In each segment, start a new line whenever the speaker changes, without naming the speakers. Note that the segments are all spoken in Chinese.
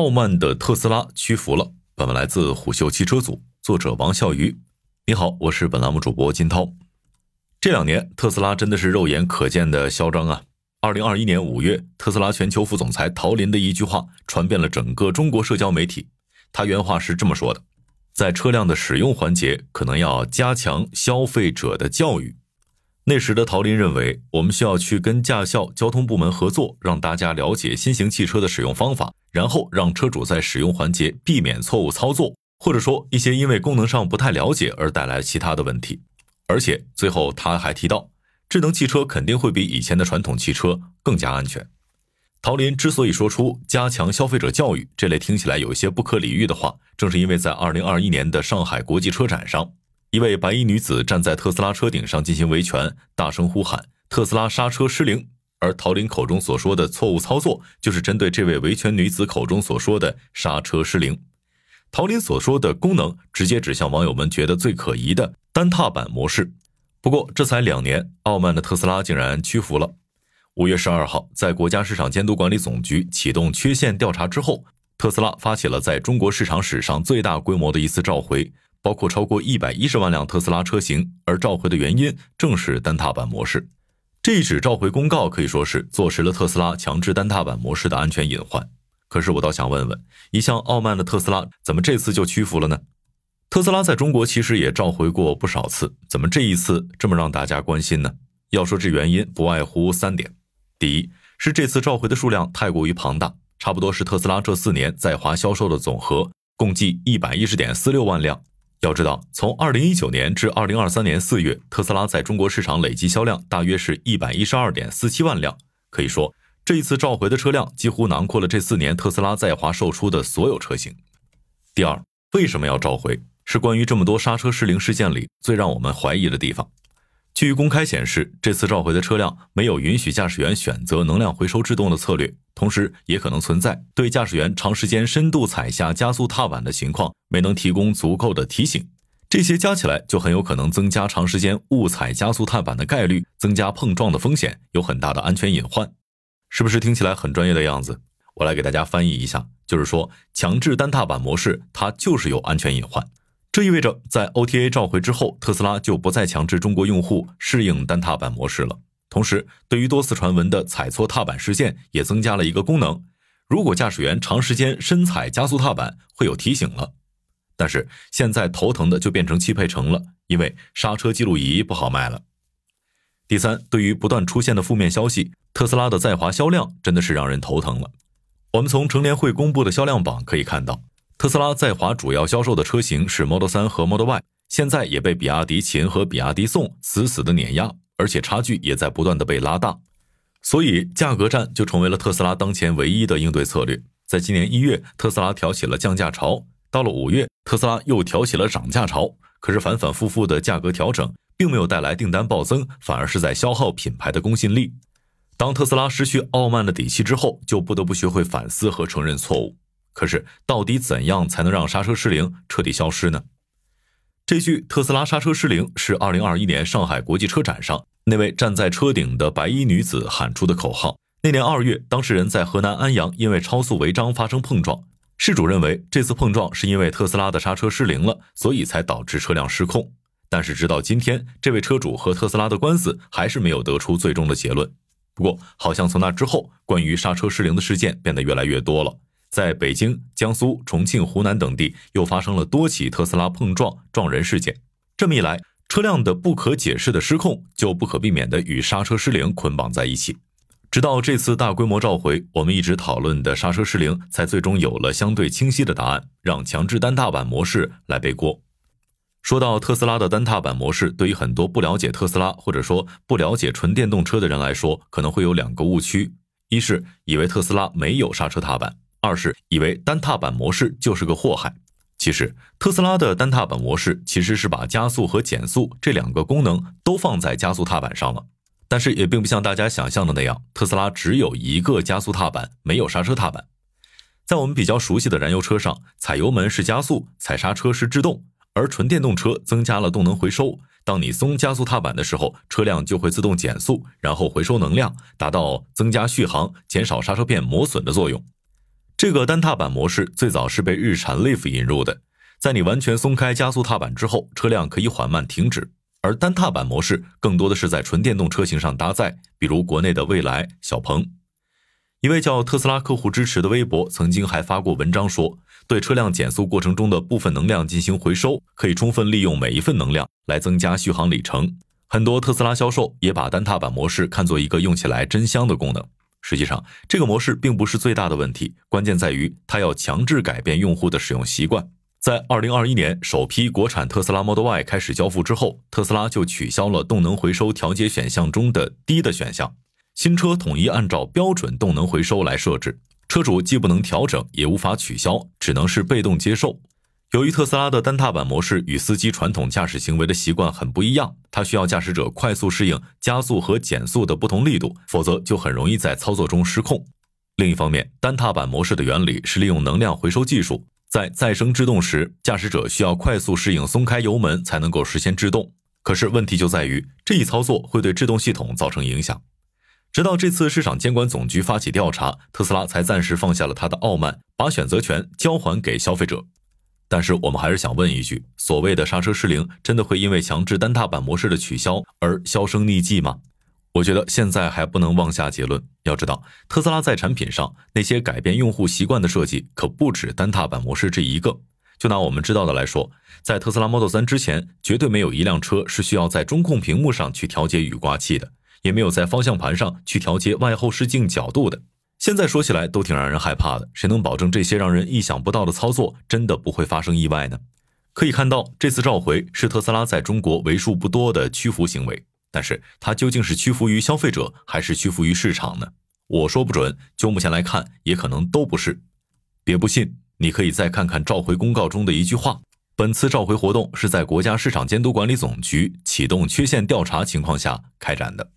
傲慢的特斯拉屈服了。本文来自虎嗅汽车组，作者王笑鱼。你好，我是本栏目主播金涛。这两年特斯拉真的是肉眼可见的嚣张啊！二零二一年五月，特斯拉全球副总裁陶林的一句话传遍了整个中国社交媒体。他原话是这么说的：“在车辆的使用环节，可能要加强消费者的教育。”那时的陶林认为，我们需要去跟驾校、交通部门合作，让大家了解新型汽车的使用方法，然后让车主在使用环节避免错误操作，或者说一些因为功能上不太了解而带来其他的问题。而且最后他还提到，智能汽车肯定会比以前的传统汽车更加安全。陶林之所以说出加强消费者教育这类听起来有些不可理喻的话，正是因为在二零二一年的上海国际车展上。一位白衣女子站在特斯拉车顶上进行维权，大声呼喊“特斯拉刹车失灵”。而陶林口中所说的错误操作，就是针对这位维权女子口中所说的刹车失灵。陶林所说的功能，直接指向网友们觉得最可疑的单踏板模式。不过，这才两年，傲慢的特斯拉竟然屈服了。五月十二号，在国家市场监督管理总局启动缺陷调查之后，特斯拉发起了在中国市场史上最大规模的一次召回。包括超过一百一十万辆特斯拉车型，而召回的原因正是单踏板模式。这一纸召回公告可以说是坐实了特斯拉强制单踏板模式的安全隐患。可是我倒想问问，一向傲慢的特斯拉怎么这次就屈服了呢？特斯拉在中国其实也召回过不少次，怎么这一次这么让大家关心呢？要说这原因，不外乎三点：第一是这次召回的数量太过于庞大，差不多是特斯拉这四年在华销售的总和，共计一百一十点四六万辆。要知道，从二零一九年至二零二三年四月，特斯拉在中国市场累计销量大约是一百一十二点四七万辆。可以说，这一次召回的车辆几乎囊括了这四年特斯拉在华售出的所有车型。第二，为什么要召回？是关于这么多刹车失灵事件里最让我们怀疑的地方。据公开显示，这次召回的车辆没有允许驾驶员选择能量回收制动的策略，同时也可能存在对驾驶员长时间深度踩下加速踏板的情况没能提供足够的提醒，这些加起来就很有可能增加长时间误踩加速踏板的概率，增加碰撞的风险，有很大的安全隐患。是不是听起来很专业的样子？我来给大家翻译一下，就是说强制单踏板模式它就是有安全隐患。这意味着，在 OTA 召回之后，特斯拉就不再强制中国用户适应单踏板模式了。同时，对于多次传闻的踩错踏板事件，也增加了一个功能：如果驾驶员长时间深踩加速踏板，会有提醒了。但是现在头疼的就变成汽配城了，因为刹车记录仪不好卖了。第三，对于不断出现的负面消息，特斯拉的在华销量真的是让人头疼了。我们从乘联会公布的销量榜可以看到。特斯拉在华主要销售的车型是 Model 3和 Model Y，现在也被比亚迪秦和比亚迪宋死死的碾压，而且差距也在不断的被拉大，所以价格战就成为了特斯拉当前唯一的应对策略。在今年一月，特斯拉挑起了降价潮，到了五月，特斯拉又挑起了涨价潮。可是反反复复的价格调整并没有带来订单暴增，反而是在消耗品牌的公信力。当特斯拉失去傲慢的底气之后，就不得不学会反思和承认错误。可是，到底怎样才能让刹车失灵彻底消失呢？这句“特斯拉刹车失灵”是2021年上海国际车展上那位站在车顶的白衣女子喊出的口号。那年二月，当事人在河南安阳因为超速违章发生碰撞，事主认为这次碰撞是因为特斯拉的刹车失灵了，所以才导致车辆失控。但是，直到今天，这位车主和特斯拉的官司还是没有得出最终的结论。不过，好像从那之后，关于刹车失灵的事件变得越来越多了。在北京、江苏、重庆、湖南等地又发生了多起特斯拉碰撞撞人事件。这么一来，车辆的不可解释的失控就不可避免地与刹车失灵捆绑在一起。直到这次大规模召回，我们一直讨论的刹车失灵才最终有了相对清晰的答案，让强制单踏板模式来背锅。说到特斯拉的单踏板模式，对于很多不了解特斯拉或者说不了解纯电动车的人来说，可能会有两个误区：一是以为特斯拉没有刹车踏板。二是以为单踏板模式就是个祸害，其实特斯拉的单踏板模式其实是把加速和减速这两个功能都放在加速踏板上了，但是也并不像大家想象的那样，特斯拉只有一个加速踏板，没有刹车踏板。在我们比较熟悉的燃油车上，踩油门是加速，踩刹车是制动，而纯电动车增加了动能回收，当你松加速踏板的时候，车辆就会自动减速，然后回收能量，达到增加续航、减少刹车片磨损的作用。这个单踏板模式最早是被日产 Leaf 引入的，在你完全松开加速踏板之后，车辆可以缓慢停止。而单踏板模式更多的是在纯电动车型上搭载，比如国内的蔚来、小鹏。一位叫特斯拉客户支持的微博曾经还发过文章说，对车辆减速过程中的部分能量进行回收，可以充分利用每一份能量来增加续航里程。很多特斯拉销售也把单踏板模式看作一个用起来真香的功能。实际上，这个模式并不是最大的问题，关键在于它要强制改变用户的使用习惯。在二零二一年首批国产特斯拉 Model Y 开始交付之后，特斯拉就取消了动能回收调节选项中的低的选项，新车统一按照标准动能回收来设置，车主既不能调整，也无法取消，只能是被动接受。由于特斯拉的单踏板模式与司机传统驾驶行为的习惯很不一样，它需要驾驶者快速适应加速和减速的不同力度，否则就很容易在操作中失控。另一方面，单踏板模式的原理是利用能量回收技术，在再生制动时，驾驶者需要快速适应松开油门才能够实现制动。可是问题就在于这一操作会对制动系统造成影响。直到这次市场监管总局发起调查，特斯拉才暂时放下了他的傲慢，把选择权交还给消费者。但是我们还是想问一句：所谓的刹车失灵，真的会因为强制单踏板模式的取消而销声匿迹吗？我觉得现在还不能妄下结论。要知道，特斯拉在产品上那些改变用户习惯的设计，可不止单踏板模式这一个。就拿我们知道的来说，在特斯拉 Model 3之前，绝对没有一辆车是需要在中控屏幕上去调节雨刮器的，也没有在方向盘上去调节外后视镜角度的。现在说起来都挺让人害怕的，谁能保证这些让人意想不到的操作真的不会发生意外呢？可以看到，这次召回是特斯拉在中国为数不多的屈服行为，但是它究竟是屈服于消费者，还是屈服于市场呢？我说不准，就目前来看，也可能都不是。别不信，你可以再看看召回公告中的一句话：本次召回活动是在国家市场监督管理总局启动缺陷调查情况下开展的。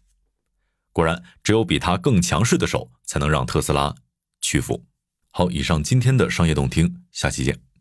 果然，只有比他更强势的手，才能让特斯拉屈服。好，以上今天的商业动听，下期见。